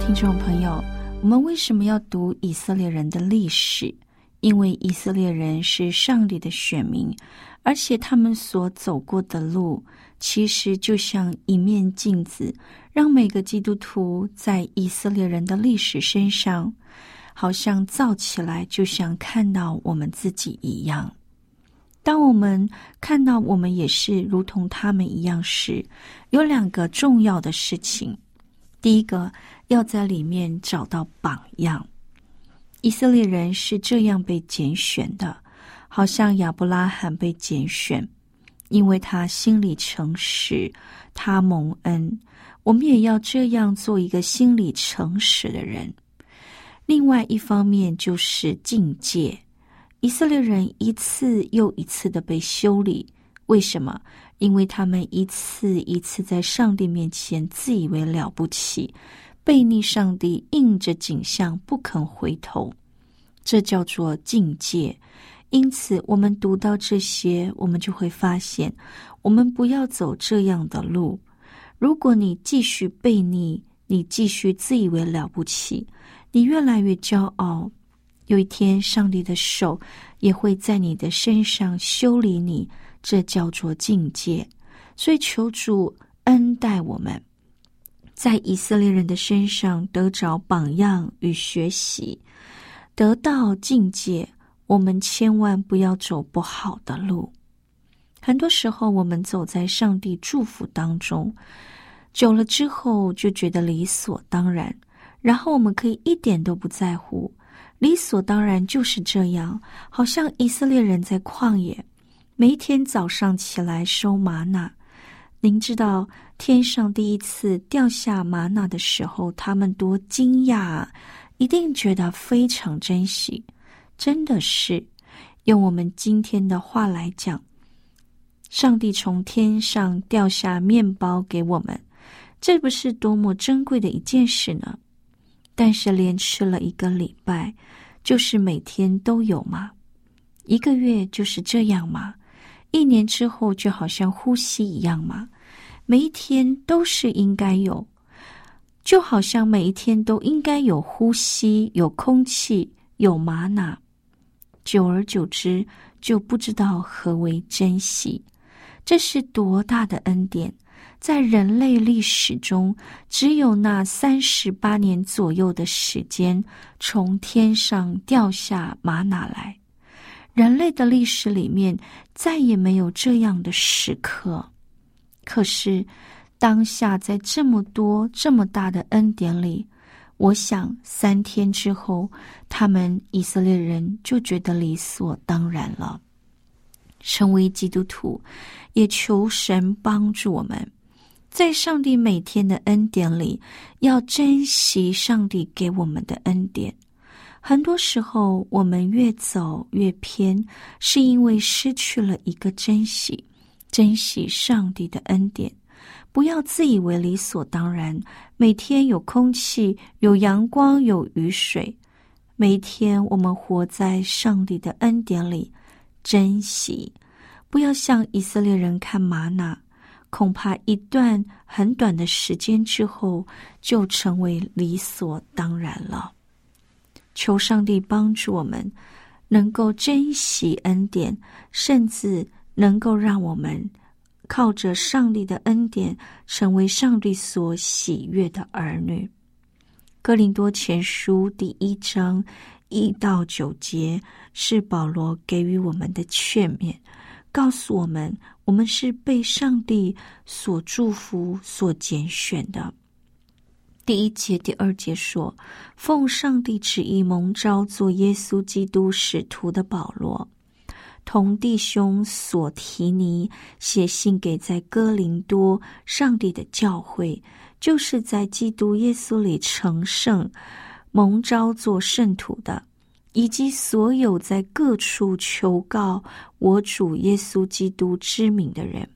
听众朋友，我们为什么要读以色列人的历史？因为以色列人是上帝的选民，而且他们所走过的路，其实就像一面镜子，让每个基督徒在以色列人的历史身上，好像照起来，就像看到我们自己一样。当我们看到我们也是如同他们一样时，有两个重要的事情。第一个，要在里面找到榜样。以色列人是这样被拣选的，好像亚伯拉罕被拣选，因为他心里诚实，他蒙恩。我们也要这样做一个心里诚实的人。另外一方面就是境界，以色列人一次又一次的被修理，为什么？因为他们一次一次在上帝面前自以为了不起，背逆上帝，应着景象不肯回头，这叫做境界。因此，我们读到这些，我们就会发现，我们不要走这样的路。如果你继续背逆，你继续自以为了不起，你越来越骄傲，有一天，上帝的手也会在你的身上修理你。这叫做境界，所以求主恩待我们，在以色列人的身上得着榜样与学习，得到境界。我们千万不要走不好的路。很多时候，我们走在上帝祝福当中，久了之后就觉得理所当然，然后我们可以一点都不在乎，理所当然就是这样，好像以色列人在旷野。每一天早上起来收玛纳，您知道天上第一次掉下玛纳的时候，他们多惊讶，一定觉得非常珍惜。真的是用我们今天的话来讲，上帝从天上掉下面包给我们，这不是多么珍贵的一件事呢？但是连吃了一个礼拜，就是每天都有吗？一个月就是这样吗？一年之后，就好像呼吸一样嘛，每一天都是应该有，就好像每一天都应该有呼吸、有空气、有玛瑙。久而久之，就不知道何为珍惜。这是多大的恩典！在人类历史中，只有那三十八年左右的时间，从天上掉下玛瑙来。人类的历史里面再也没有这样的时刻，可是当下在这么多这么大的恩典里，我想三天之后，他们以色列人就觉得理所当然了。成为基督徒，也求神帮助我们，在上帝每天的恩典里，要珍惜上帝给我们的恩典。很多时候，我们越走越偏，是因为失去了一个珍惜，珍惜上帝的恩典。不要自以为理所当然，每天有空气、有阳光、有雨水。每天我们活在上帝的恩典里，珍惜。不要像以色列人看玛纳，恐怕一段很短的时间之后，就成为理所当然了。求上帝帮助我们，能够珍惜恩典，甚至能够让我们靠着上帝的恩典，成为上帝所喜悦的儿女。哥林多前书第一章一到九节是保罗给予我们的劝勉，告诉我们我们是被上帝所祝福、所拣选的。第一节、第二节说：“奉上帝旨意蒙召做耶稣基督使徒的保罗，同弟兄所提尼写信给在哥林多上帝的教会，就是在基督耶稣里成圣、蒙召做圣徒的，以及所有在各处求告我主耶稣基督之名的人。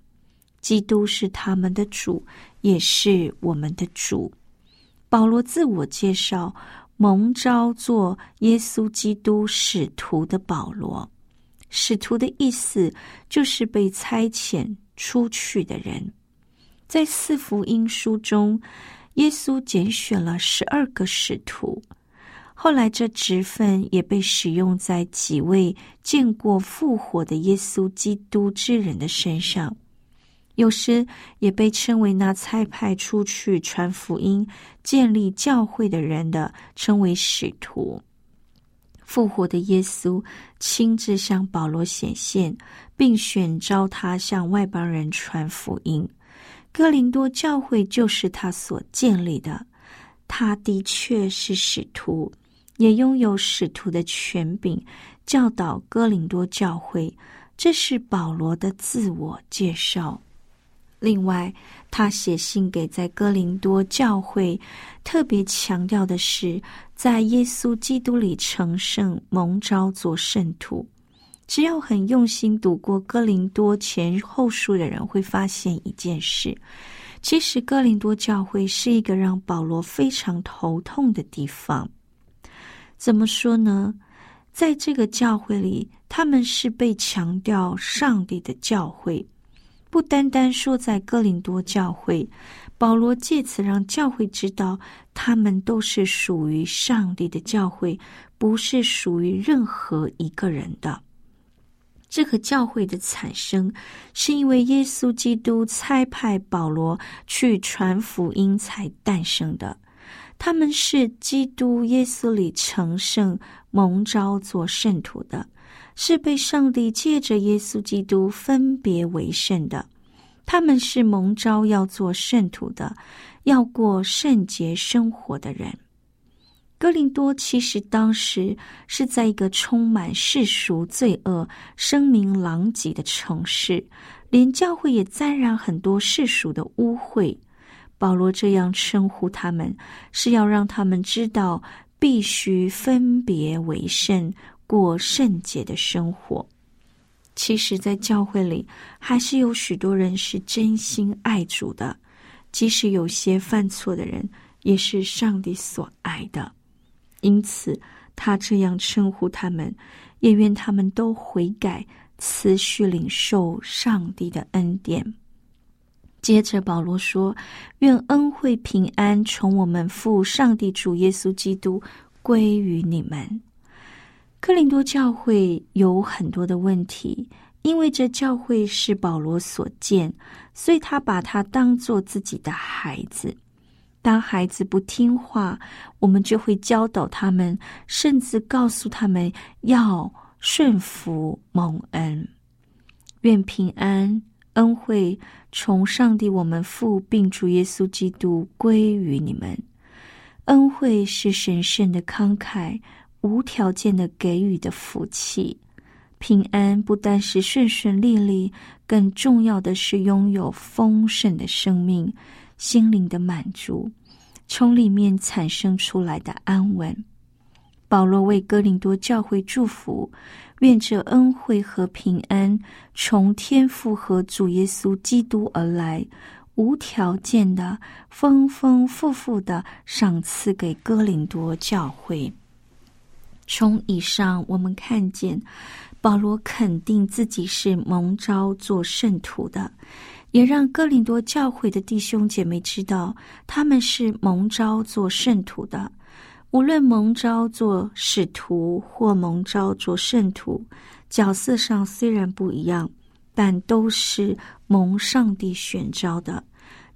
基督是他们的主，也是我们的主。”保罗自我介绍，蒙召做耶稣基督使徒的保罗。使徒的意思就是被差遣出去的人。在四福音书中，耶稣拣选了十二个使徒，后来这职分也被使用在几位见过复活的耶稣基督之人的身上。有时也被称为那差派出去传福音、建立教会的人的，称为使徒。复活的耶稣亲自向保罗显现，并选召他向外邦人传福音。哥林多教会就是他所建立的，他的确是使徒，也拥有使徒的权柄，教导哥林多教会。这是保罗的自我介绍。另外，他写信给在哥林多教会，特别强调的是，在耶稣基督里成圣、蒙召做圣徒。只要很用心读过哥林多前后书的人，会发现一件事：其实哥林多教会是一个让保罗非常头痛的地方。怎么说呢？在这个教会里，他们是被强调上帝的教会。不单单说在哥林多教会，保罗借此让教会知道，他们都是属于上帝的教会，不是属于任何一个人的。这个教会的产生，是因为耶稣基督差派保罗去传福音才诞生的。他们是基督耶稣里成圣、蒙召做圣徒的。是被上帝借着耶稣基督分别为圣的，他们是蒙召要做圣徒的，要过圣洁生活的人。哥林多其实当时是在一个充满世俗罪恶、声名狼藉的城市，连教会也沾染很多世俗的污秽。保罗这样称呼他们，是要让他们知道必须分别为圣。过圣洁的生活，其实，在教会里，还是有许多人是真心爱主的。即使有些犯错的人，也是上帝所爱的。因此，他这样称呼他们，也愿他们都悔改，持续领受上帝的恩典。接着，保罗说：“愿恩惠平安从我们父上帝主耶稣基督归于你们。”克林多教会有很多的问题，因为这教会是保罗所建，所以他把他当做自己的孩子。当孩子不听话，我们就会教导他们，甚至告诉他们要顺服蒙恩。愿平安恩惠从上帝我们父并主耶稣基督归于你们。恩惠是神圣的慷慨。无条件的给予的福气，平安不单是顺顺利利，更重要的是拥有丰盛的生命、心灵的满足，从里面产生出来的安稳。保罗为哥林多教会祝福，愿这恩惠和平安从天父和主耶稣基督而来，无条件的、丰丰富富的赏赐给哥林多教会。从以上，我们看见保罗肯定自己是蒙召做圣徒的，也让哥林多教会的弟兄姐妹知道他们是蒙召做圣徒的。无论蒙召做使徒或蒙召做圣徒，角色上虽然不一样，但都是蒙上帝选召的。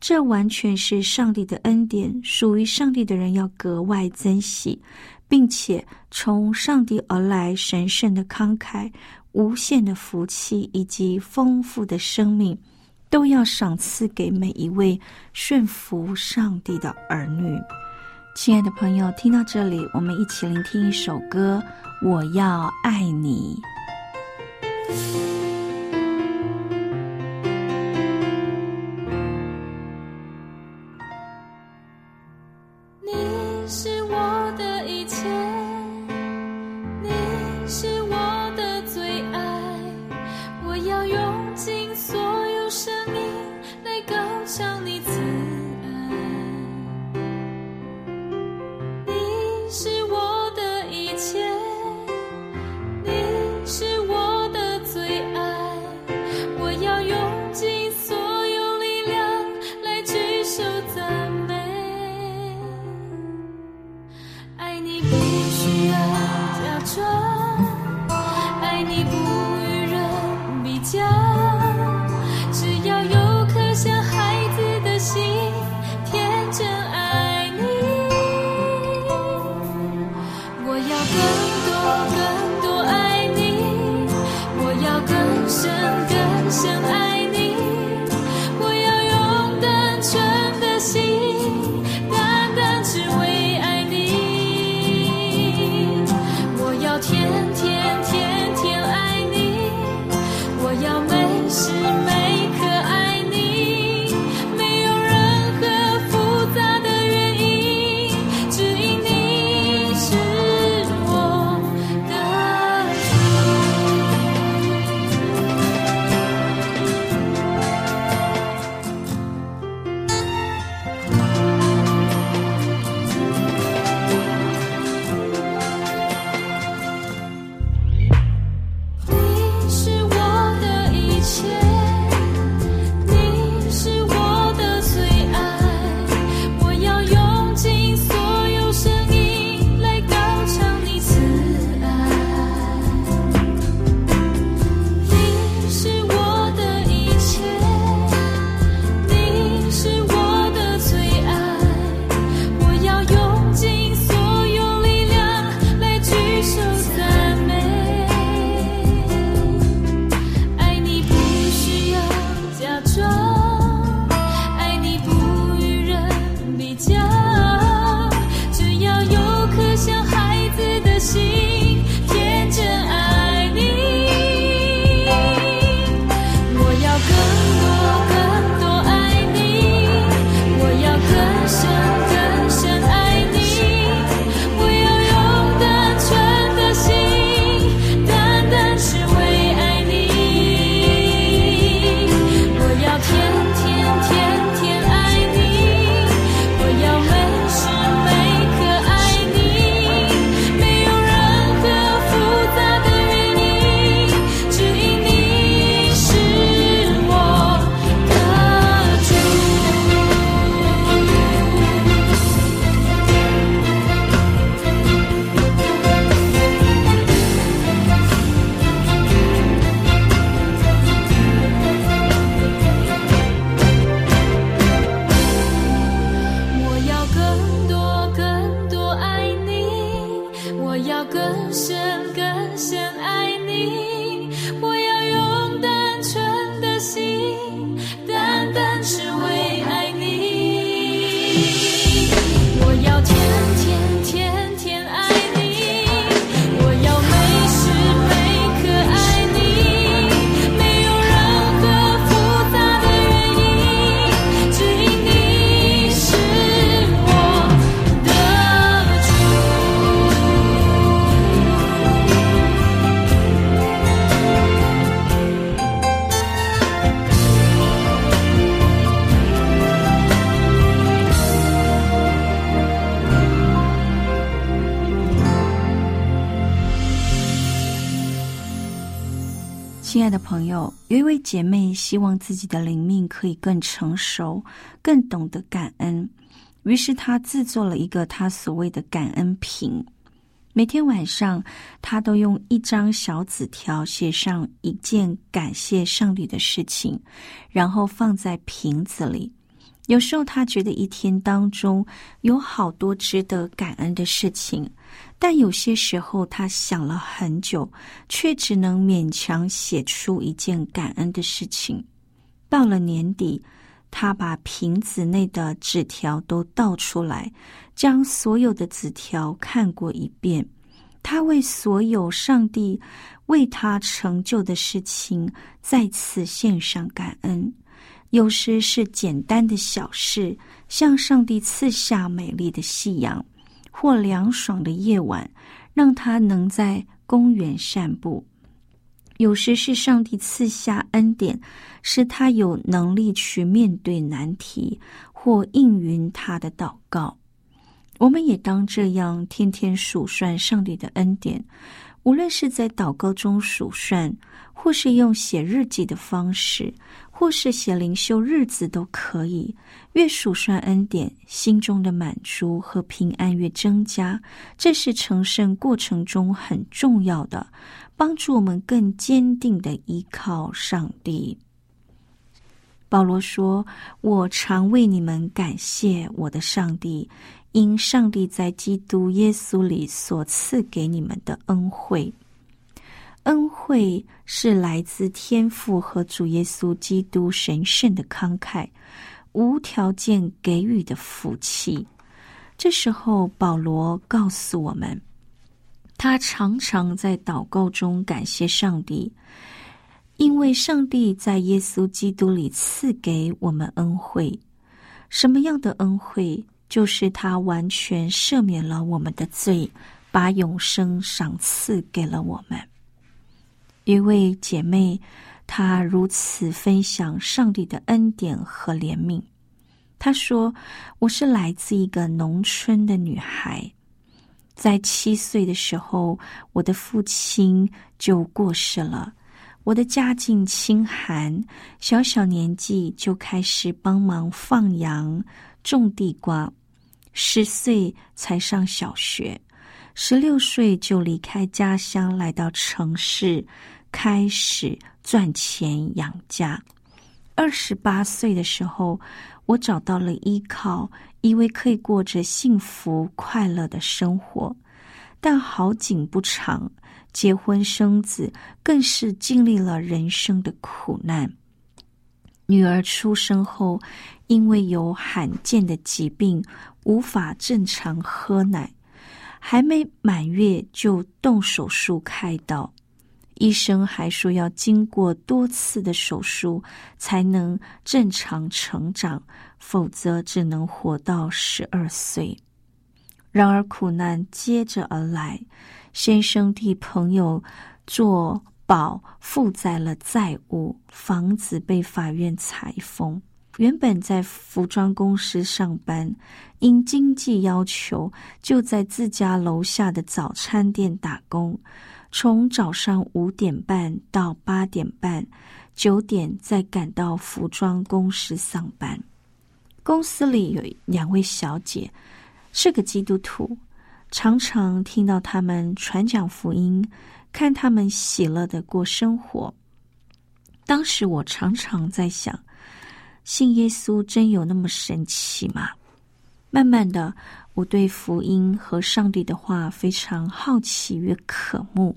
这完全是上帝的恩典，属于上帝的人要格外珍惜，并且从上帝而来神圣的慷慨、无限的福气以及丰富的生命。都要赏赐给每一位顺服上帝的儿女。亲爱的朋友，听到这里，我们一起聆听一首歌：《我要爱你》。像你曾的朋友有一位姐妹希望自己的灵命可以更成熟，更懂得感恩。于是她制作了一个她所谓的感恩瓶。每天晚上，他都用一张小纸条写上一件感谢上帝的事情，然后放在瓶子里。有时候，他觉得一天当中有好多值得感恩的事情，但有些时候他想了很久，却只能勉强写出一件感恩的事情。到了年底，他把瓶子内的纸条都倒出来。将所有的纸条看过一遍，他为所有上帝为他成就的事情再次献上感恩。有时是简单的小事，向上帝赐下美丽的夕阳，或凉爽的夜晚，让他能在公园散步；有时是上帝赐下恩典，使他有能力去面对难题，或应允他的祷告。我们也当这样天天数算上帝的恩典，无论是在祷告中数算，或是用写日记的方式，或是写灵修日子都可以。越数算恩典，心中的满足和平安越增加。这是成圣过程中很重要的，帮助我们更坚定的依靠上帝。保罗说：“我常为你们感谢我的上帝。”因上帝在基督耶稣里所赐给你们的恩惠，恩惠是来自天父和主耶稣基督神圣的慷慨、无条件给予的福气。这时候，保罗告诉我们，他常常在祷告中感谢上帝，因为上帝在耶稣基督里赐给我们恩惠。什么样的恩惠？就是他完全赦免了我们的罪，把永生赏赐给了我们。一位姐妹，她如此分享上帝的恩典和怜悯。她说：“我是来自一个农村的女孩，在七岁的时候，我的父亲就过世了。我的家境清寒，小小年纪就开始帮忙放羊、种地瓜。”十岁才上小学，十六岁就离开家乡来到城市，开始赚钱养家。二十八岁的时候，我找到了依靠，以为可以过着幸福快乐的生活。但好景不长，结婚生子更是经历了人生的苦难。女儿出生后，因为有罕见的疾病。无法正常喝奶，还没满月就动手术开刀，医生还说要经过多次的手术才能正常成长，否则只能活到十二岁。然而苦难接着而来，先生替朋友做保，负债了债务，房子被法院裁封。原本在服装公司上班，因经济要求，就在自家楼下的早餐店打工，从早上五点半到八点半，九点再赶到服装公司上班。公司里有两位小姐，是个基督徒，常常听到他们传讲福音，看他们喜乐的过生活。当时我常常在想。信耶稣真有那么神奇吗？慢慢的，我对福音和上帝的话非常好奇与渴慕。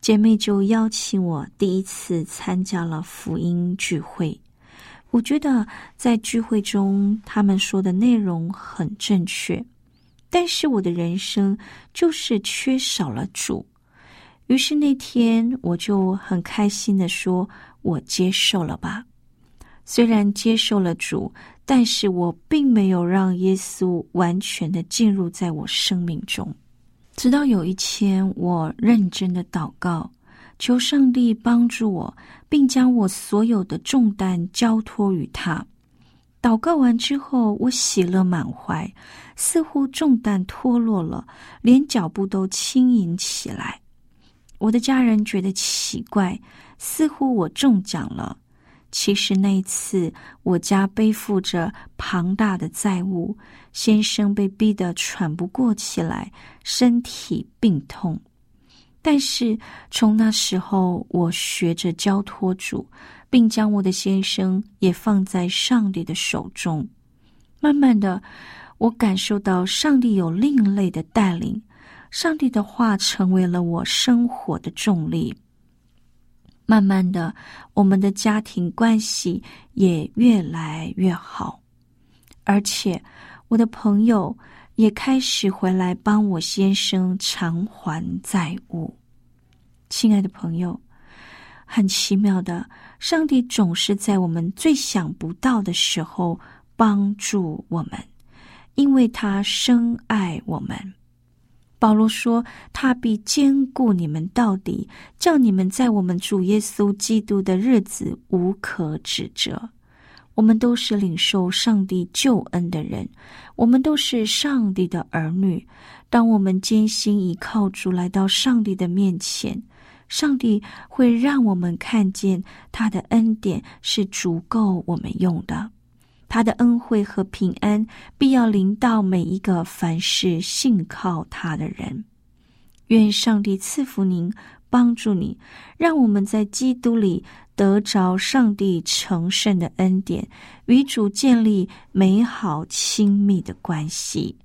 姐妹就邀请我第一次参加了福音聚会。我觉得在聚会中他们说的内容很正确，但是我的人生就是缺少了主。于是那天我就很开心的说：“我接受了吧。”虽然接受了主，但是我并没有让耶稣完全的进入在我生命中。直到有一天，我认真的祷告，求上帝帮助我，并将我所有的重担交托于他。祷告完之后，我喜乐满怀，似乎重担脱落了，连脚步都轻盈起来。我的家人觉得奇怪，似乎我中奖了。其实那次，我家背负着庞大的债务，先生被逼得喘不过气来，身体病痛。但是从那时候，我学着交托主，并将我的先生也放在上帝的手中。慢慢的，我感受到上帝有另类的带领，上帝的话成为了我生活的重力。慢慢的，我们的家庭关系也越来越好，而且我的朋友也开始回来帮我先生偿还债务。亲爱的朋友，很奇妙的，上帝总是在我们最想不到的时候帮助我们，因为他深爱我们。保罗说：“他必兼顾你们到底，叫你们在我们主耶稣基督的日子无可指责。”我们都是领受上帝救恩的人，我们都是上帝的儿女。当我们艰辛倚靠主来到上帝的面前，上帝会让我们看见他的恩典是足够我们用的。他的恩惠和平安必要临到每一个凡事信靠他的人。愿上帝赐福您，帮助你，让我们在基督里得着上帝成圣的恩典，与主建立美好亲密的关系。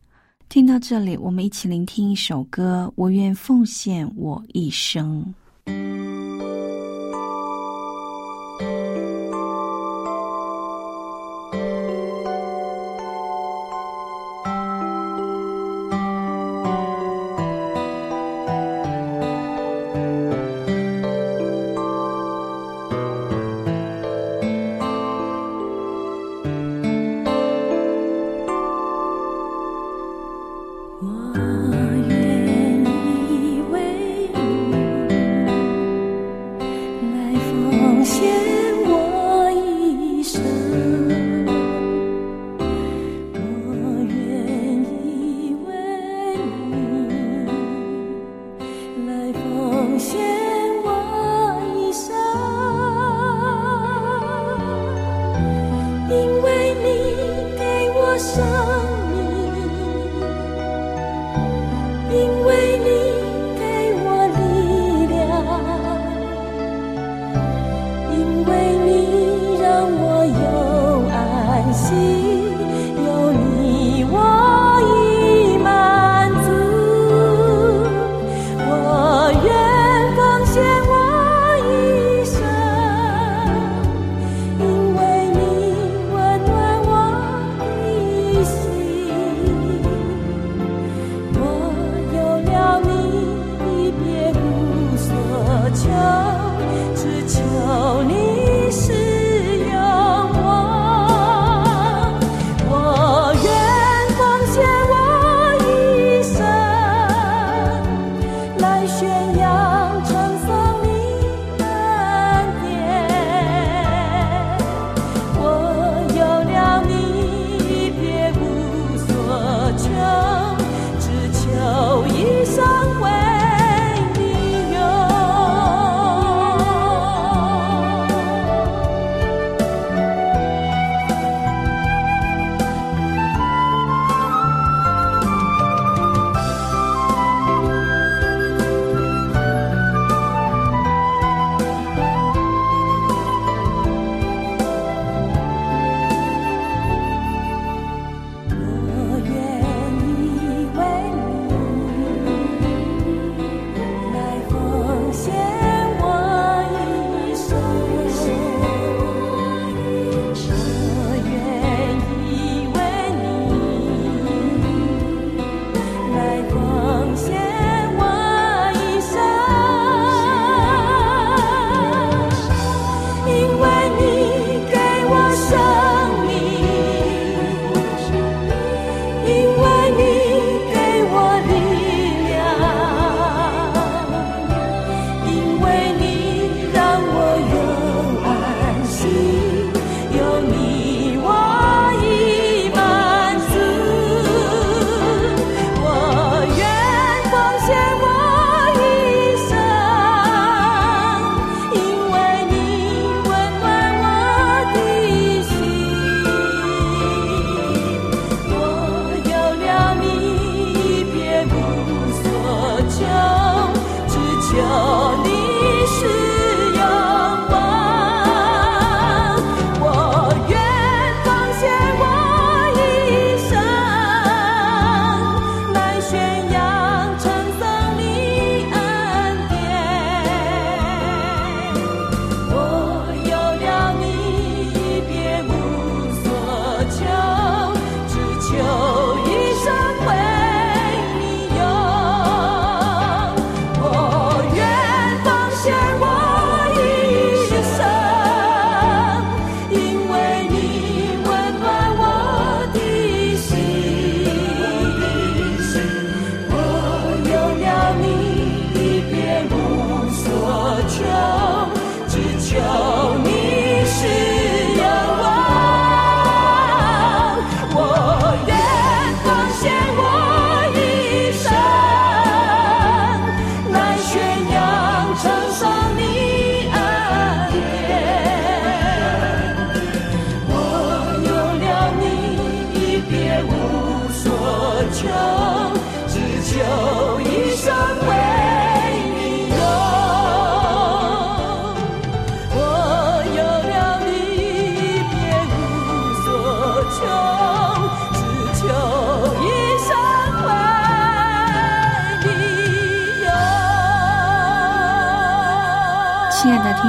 听到这里，我们一起聆听一首歌。我愿奉献我一生。Oh.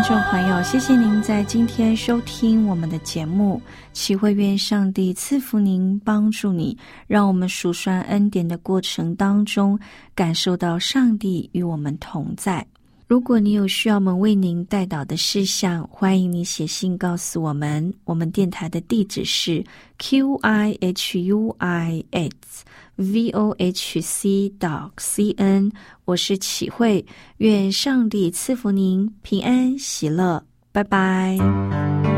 众朋友，谢谢您在今天收听我们的节目。祈会愿上帝赐福您，帮助你，让我们数算恩典的过程当中，感受到上帝与我们同在。如果你有需要我们为您带导的事项，欢迎你写信告诉我们。我们电台的地址是 q i h u i s v o h c dot c n。我是启慧，愿上帝赐福您平安喜乐，拜拜。